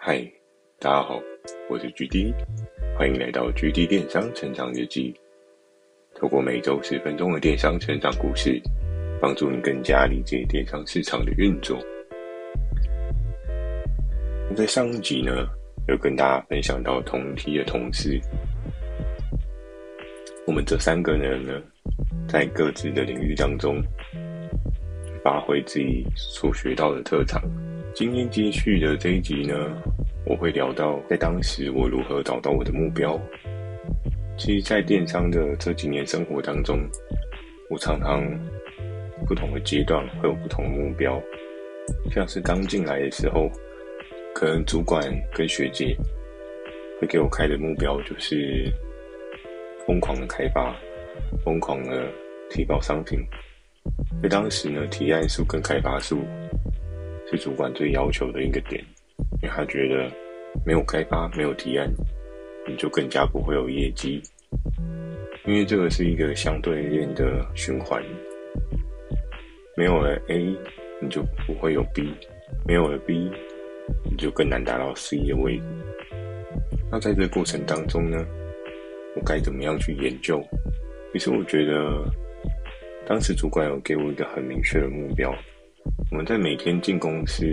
嗨，大家好，我是 GD，欢迎来到 GD 电商成长日记。透过每周十分钟的电商成长故事，帮助你更加理解电商市场的运作。在上一集呢，有跟大家分享到同梯的同事，我们这三个人呢，在各自的领域当中，发挥自己所学到的特长。今天接续的这一集呢，我会聊到在当时我如何找到我的目标。其实，在电商的这几年生活当中，我常常不同的阶段会有不同的目标。像是刚进来的时候，可能主管跟学姐会给我开的目标就是疯狂的开发，疯狂的提高商品。在当时呢，提案数跟开发数。是主管最要求的一个点，因为他觉得没有开发、没有提案，你就更加不会有业绩。因为这个是一个相对应的循环，没有了 A，你就不会有 B，没有了 B，你就更难达到 C 的位置。那在这个过程当中呢，我该怎么样去研究？其实我觉得，当时主管有给我一个很明确的目标。我们在每天进公司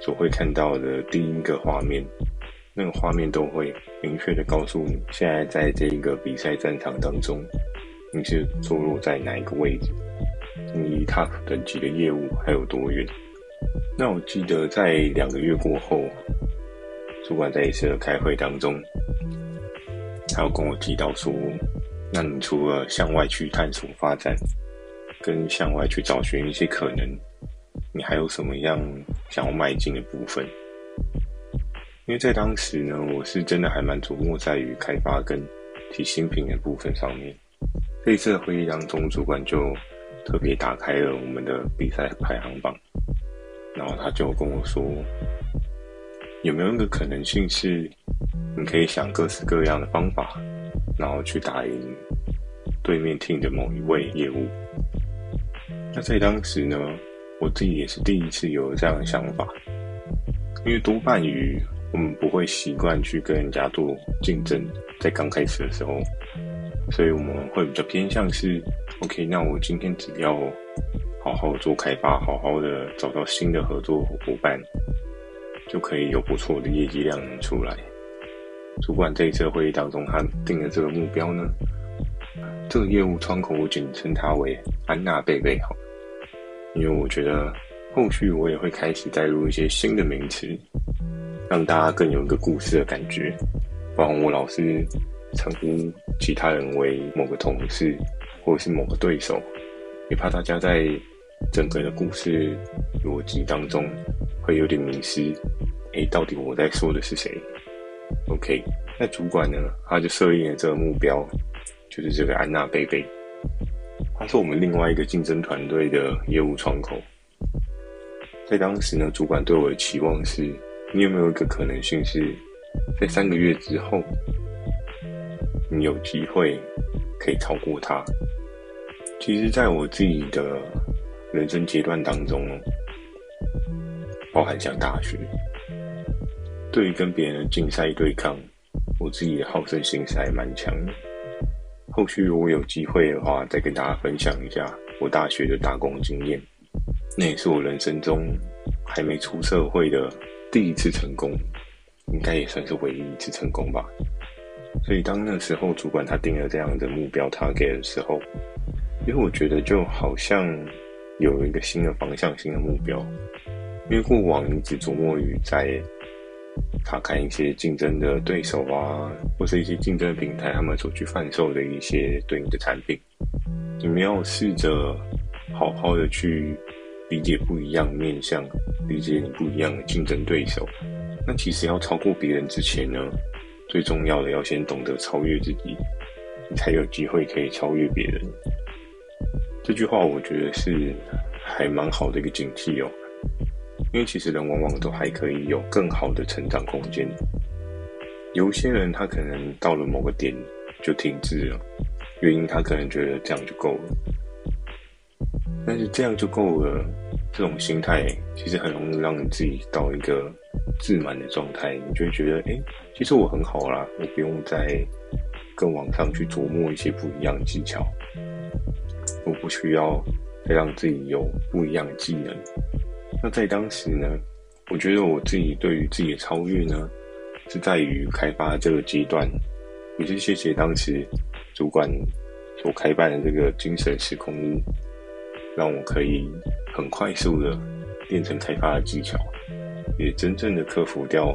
所会看到的第一个画面，那个画面都会明确的告诉你，现在在这个比赛战场当中，你是坐落在哪一个位置，你离 top 等级的业务还有多远。那我记得在两个月过后，主管在一次的开会当中，他有跟我提到说，那你除了向外去探索发展，跟向外去找寻一些可能。你还有什么样想要迈进的部分？因为在当时呢，我是真的还蛮琢磨在于开发跟提新品的部分上面。这一次的会议当中，主管就特别打开了我们的比赛排行榜，然后他就跟我说，有没有一个可能性是，你可以想各式各样的方法，然后去打赢对面 team 的某一位业务。那在当时呢，我自己也是第一次有这样的想法，因为多半于我们不会习惯去跟人家做竞争，在刚开始的时候，所以我们会比较偏向是，OK，那我今天只要好好做开发，好好的找到新的合作伙伴，就可以有不错的业绩量出来。主管这一次会议当中，他定的这个目标呢，这个业务窗口我简称它为安娜贝贝好。因为我觉得后续我也会开始带入一些新的名词，让大家更有一个故事的感觉。包括我老是称呼其他人为某个同事，或者是某个对手，也怕大家在整个的故事逻辑当中会有点迷失。诶，到底我在说的是谁？OK，那主管呢，他就设定了这个目标，就是这个安娜贝贝。他是我们另外一个竞争团队的业务窗口。在当时呢，主管对我的期望是：你有没有一个可能性是，在三个月之后，你有机会可以超过他？其实，在我自己的人生阶段当中，包含像大学，对于跟别人的竞赛对抗，我自己的好胜心是还蛮强的。后续如果有机会的话，再跟大家分享一下我大学的打工经验。那也是我人生中还没出社会的第一次成功，应该也算是唯一一次成功吧。所以当那时候主管他定了这样的目标 target 的时候，因为我觉得就好像有一个新的方向、新的目标。因为过往一直琢磨于在。查看一些竞争的对手啊，或是一些竞争平台，他们所去贩售的一些对应的产品，你们要试着好好的去理解不一样面向，理解你不一样的竞争对手。那其实要超过别人之前呢，最重要的要先懂得超越自己，你才有机会可以超越别人。这句话我觉得是还蛮好的一个警惕哦。因为其实人往往都还可以有更好的成长空间。有些人他可能到了某个点就停滞了，原因他可能觉得这样就够了。但是这样就够了，这种心态其实很容易让你自己到一个自满的状态，你就会觉得，哎，其实我很好啦，我不用再更往上去琢磨一些不一样的技巧，我不需要再让自己有不一样的技能。那在当时呢，我觉得我自己对于自己的超越呢，是在于开发这个阶段，也是谢谢当时主管所开办的这个精神时空屋，让我可以很快速的练成开发的技巧，也真正的克服掉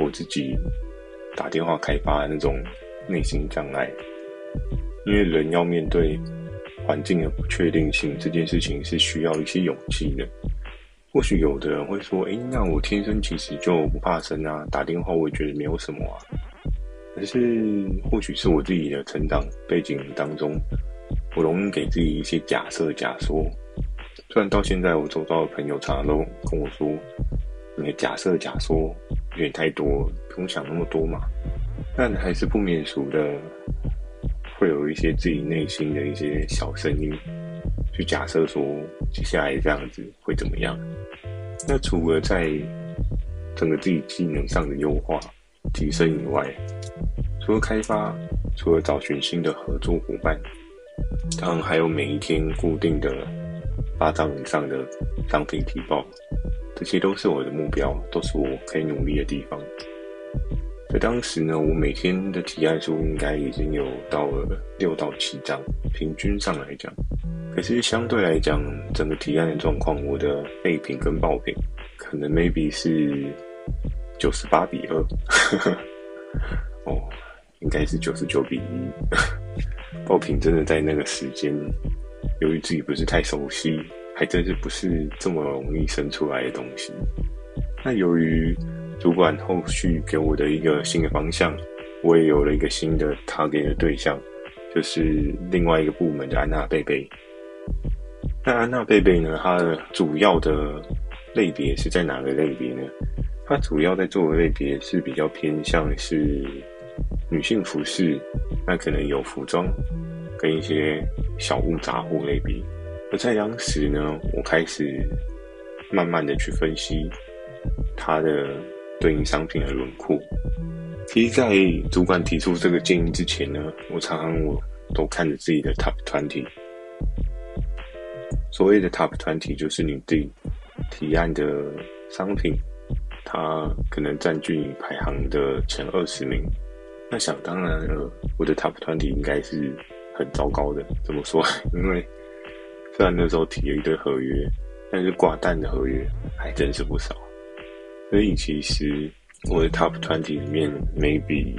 我自己打电话开发的那种内心障碍。因为人要面对环境的不确定性，这件事情是需要一些勇气的。或许有的人会说：“诶，那我天生其实就不怕生啊，打电话我也觉得没有什么啊。”可是，或许是我自己的成长背景当中，我容易给自己一些假设、假说。虽然到现在，我周遭的朋友常常都跟我说：“你的假设、假说有点太多，不用想那么多嘛。”但还是不免俗的，会有一些自己内心的一些小声音，去假设说接下来这样子会怎么样。那除了在整个自己技能上的优化提升以外，除了开发，除了找寻新的合作伙伴，当然还有每一天固定的八张以上的商品提报，这些都是我的目标，都是我可以努力的地方。在当时呢，我每天的提案数应该已经有到了六到七张，平均上来讲。可是相对来讲，整个提案的状况，我的备品跟爆品可能 maybe 是九十八比二，哦，应该是九十九比一。爆品真的在那个时间，由于自己不是太熟悉，还真是不是这么容易生出来的东西。那由于主管后续给我的一个新的方向，我也有了一个新的 target 的对象，就是另外一个部门的安娜贝贝。那安娜贝贝呢？它的主要的类别是在哪个类别呢？它主要在做的类别是比较偏向是女性服饰，那可能有服装跟一些小物杂货类别。而在当时呢，我开始慢慢的去分析它的对应商品的轮廓。其实，在主管提出这个建议之前呢，我常常我都看着自己的 Top 20。所谓的 Top twenty 就是你对提案的商品，它可能占据你排行的前二十名。那想当然了，我的 Top twenty 应该是很糟糕的。怎么说？因为虽然那时候提了一堆合约，但是挂单的合约还真是不少。所以其实我的 Top 20里面，maybe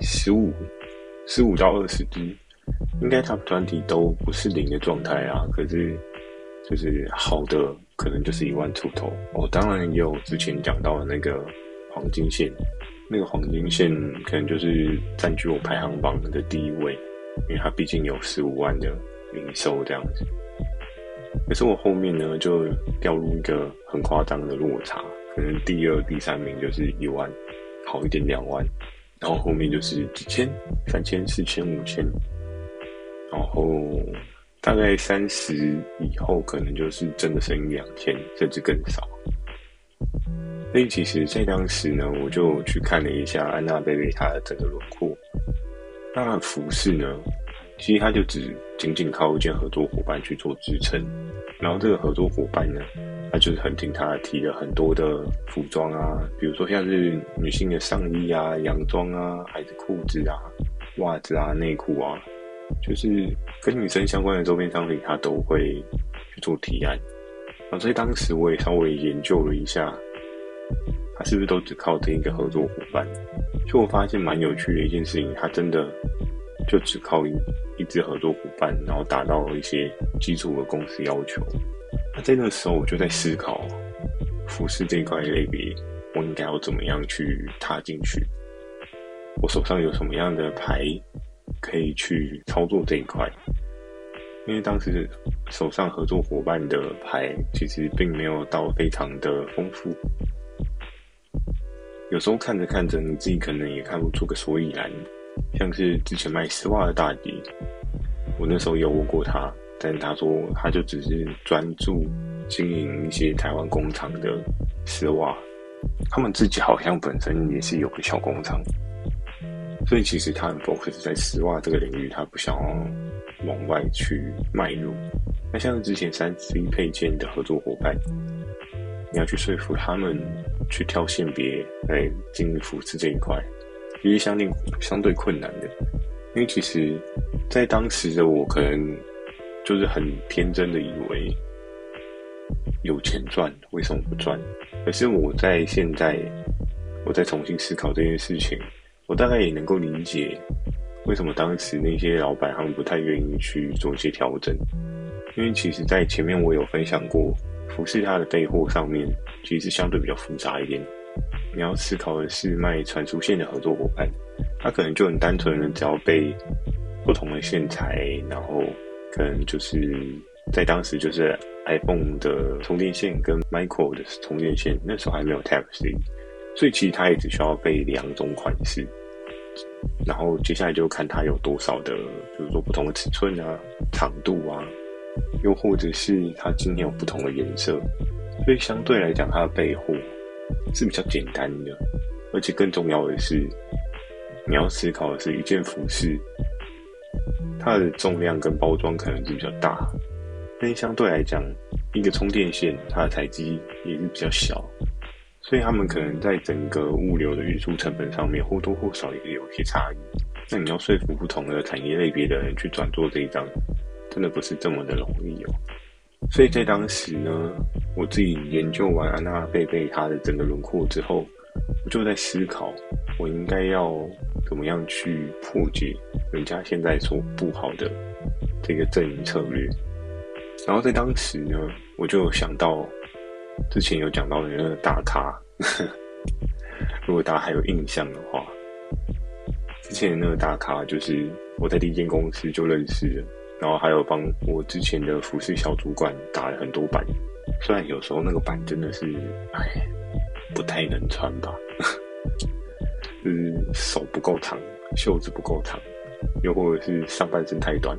十五、十五到二十支，应该 Top twenty 都不是零的状态啊。可是。就是好的，可能就是一万出头。我、哦、当然也有之前讲到的那个黄金线，那个黄金线可能就是占据我排行榜的第一位，因为它毕竟有十五万的营收这样子。可是我后面呢，就掉入一个很夸张的落差，可能第二、第三名就是一万，好一点两万，然后后面就是几千、三千、四千、五千，然后。大概三十以后，可能就是真的剩一两千，甚至更少。所以其实，在当时呢，我就去看了一下安娜贝贝她的整个轮廓。那服饰呢，其实它就只仅仅靠一件合作伙伴去做支撑。然后这个合作伙伴呢，他就是很听他提了很多的服装啊，比如说像是女性的上衣啊、洋装啊，还是裤子啊、袜子啊、内裤啊。就是跟女生相关的周边商品，他都会去做提案。啊，所以当时我也稍微研究了一下，他是不是都只靠这一个合作伙伴？就我发现蛮有趣的一件事情，他真的就只靠一一支合作伙伴，然后达到了一些基础的公司要求。那在那时候，我就在思考，服饰这一块类别，我应该要怎么样去踏进去？我手上有什么样的牌？可以去操作这一块，因为当时手上合作伙伴的牌其实并没有到非常的丰富，有时候看着看着，你自己可能也看不出个所以然。像是之前卖丝袜的大迪，我那时候有问过他，但他说他就只是专注经营一些台湾工厂的丝袜，他们自己好像本身也是有个小工厂，所以其实他很 focus 在丝袜这个领域，他不想要往外去迈入。那像之前三 C 配件的合作伙伴，你要去说服他们去挑线别来进入服饰这一块，其实相对相对困难的，因为其实，在当时的我可能就是很天真的以为。有钱赚，为什么不赚？可是我在现在，我在重新思考这件事情，我大概也能够理解，为什么当时那些老板他们不太愿意去做一些调整。因为其实，在前面我有分享过，服饰它的备货上面其实是相对比较复杂一点。你要思考的是卖传输线的合作伙伴，他可能就很单纯的只要备不同的线材，然后可能就是在当时就是 iPhone 的充电线跟 Micro 的充电线，那时候还没有 Type C，所以其实它也只需要备两种款式，然后接下来就看它有多少的，比如说不同的尺寸啊、长度啊，又或者是它今天有不同的颜色，所以相对来讲，它的备货是比较简单的，而且更重要的是，你要思考的是一件服饰，它的重量跟包装可能是比较大。但相对来讲，一个充电线它的体积也是比较小，所以他们可能在整个物流的运输成本上面或多或少也是有一些差异。那你要说服不同的产业类别的人去转做这一张，真的不是这么的容易哦。所以在当时呢，我自己研究完安娜贝贝它的整个轮廓之后，我就在思考，我应该要怎么样去破解人家现在所布好的这个阵营策略。然后在当时呢，我就想到之前有讲到的那个大咖，如果大家还有印象的话，之前那个大咖就是我在第一间公司就认识了，然后还有帮我之前的服饰小主管打了很多版，虽然有时候那个版真的是哎不太能穿吧，就是手不够长，袖子不够长，又或者是上半身太短。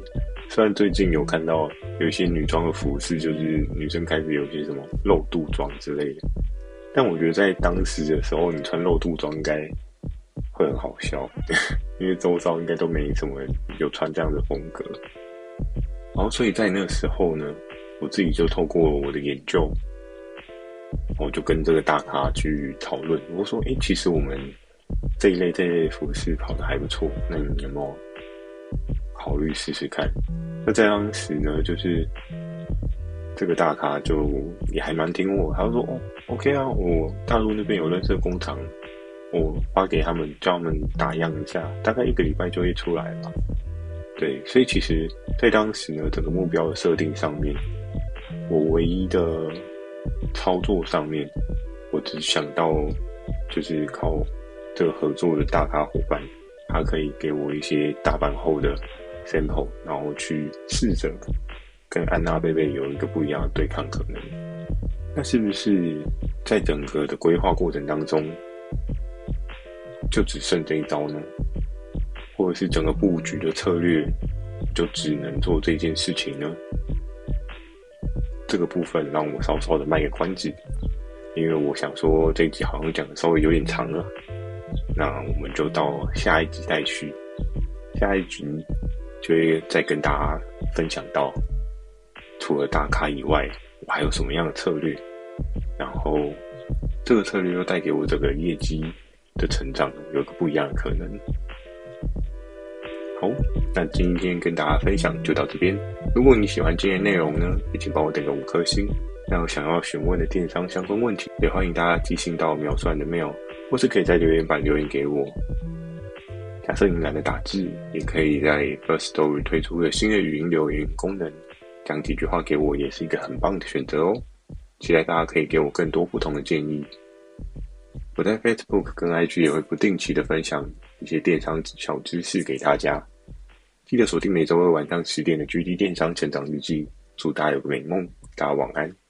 虽然最近有看到有一些女装的服饰，就是女生开始有些什么露肚装之类的，但我觉得在当时的时候，你穿露肚装应该会很好笑，因为周遭应该都没什么人有穿这样的风格。然后，所以在那个时候呢，我自己就透过我的研究，我就跟这个大咖去讨论，我说：“诶，其实我们这一类这一类服饰跑得还不错，那你有没有？”考虑试试看。那在当时呢，就是这个大咖就也还蛮听我，他说：“哦，OK 啊，我大陆那边有认识的工厂，我发给他们，叫他们打样一下，大概一个礼拜就会出来了。”对，所以其实，在当时呢，整个目标的设定上面，我唯一的操作上面，我只想到就是靠这个合作的大咖伙伴，他可以给我一些打版后的。sample，然后去试着跟安娜贝贝有一个不一样的对抗可能。那是不是在整个的规划过程当中，就只剩这一招呢？或者是整个布局的策略就只能做这件事情呢？这个部分让我稍稍的卖个关子，因为我想说这一集好像讲的稍微有点长了。那我们就到下一集再续，下一集。就会再跟大家分享到，除了大咖以外，我还有什么样的策略？然后这个策略又带给我这个业绩的成长，有个不一样的可能。好，那今天跟大家分享就到这边。如果你喜欢今天内容呢，也请帮我点个五颗星。那有想要询问的电商相关问题，也欢迎大家寄信到描述栏的 mail，或是可以在留言板留言给我。假设你懒得打字，也可以在 Firstory 推出的新的语音留言功能，讲几句话给我，也是一个很棒的选择哦。期待大家可以给我更多不同的建议。我在 Facebook 跟 IG 也会不定期的分享一些电商小知识给大家。记得锁定每周二晚上十点的 GD 电商成长日记。祝大家有个美梦，大家晚安。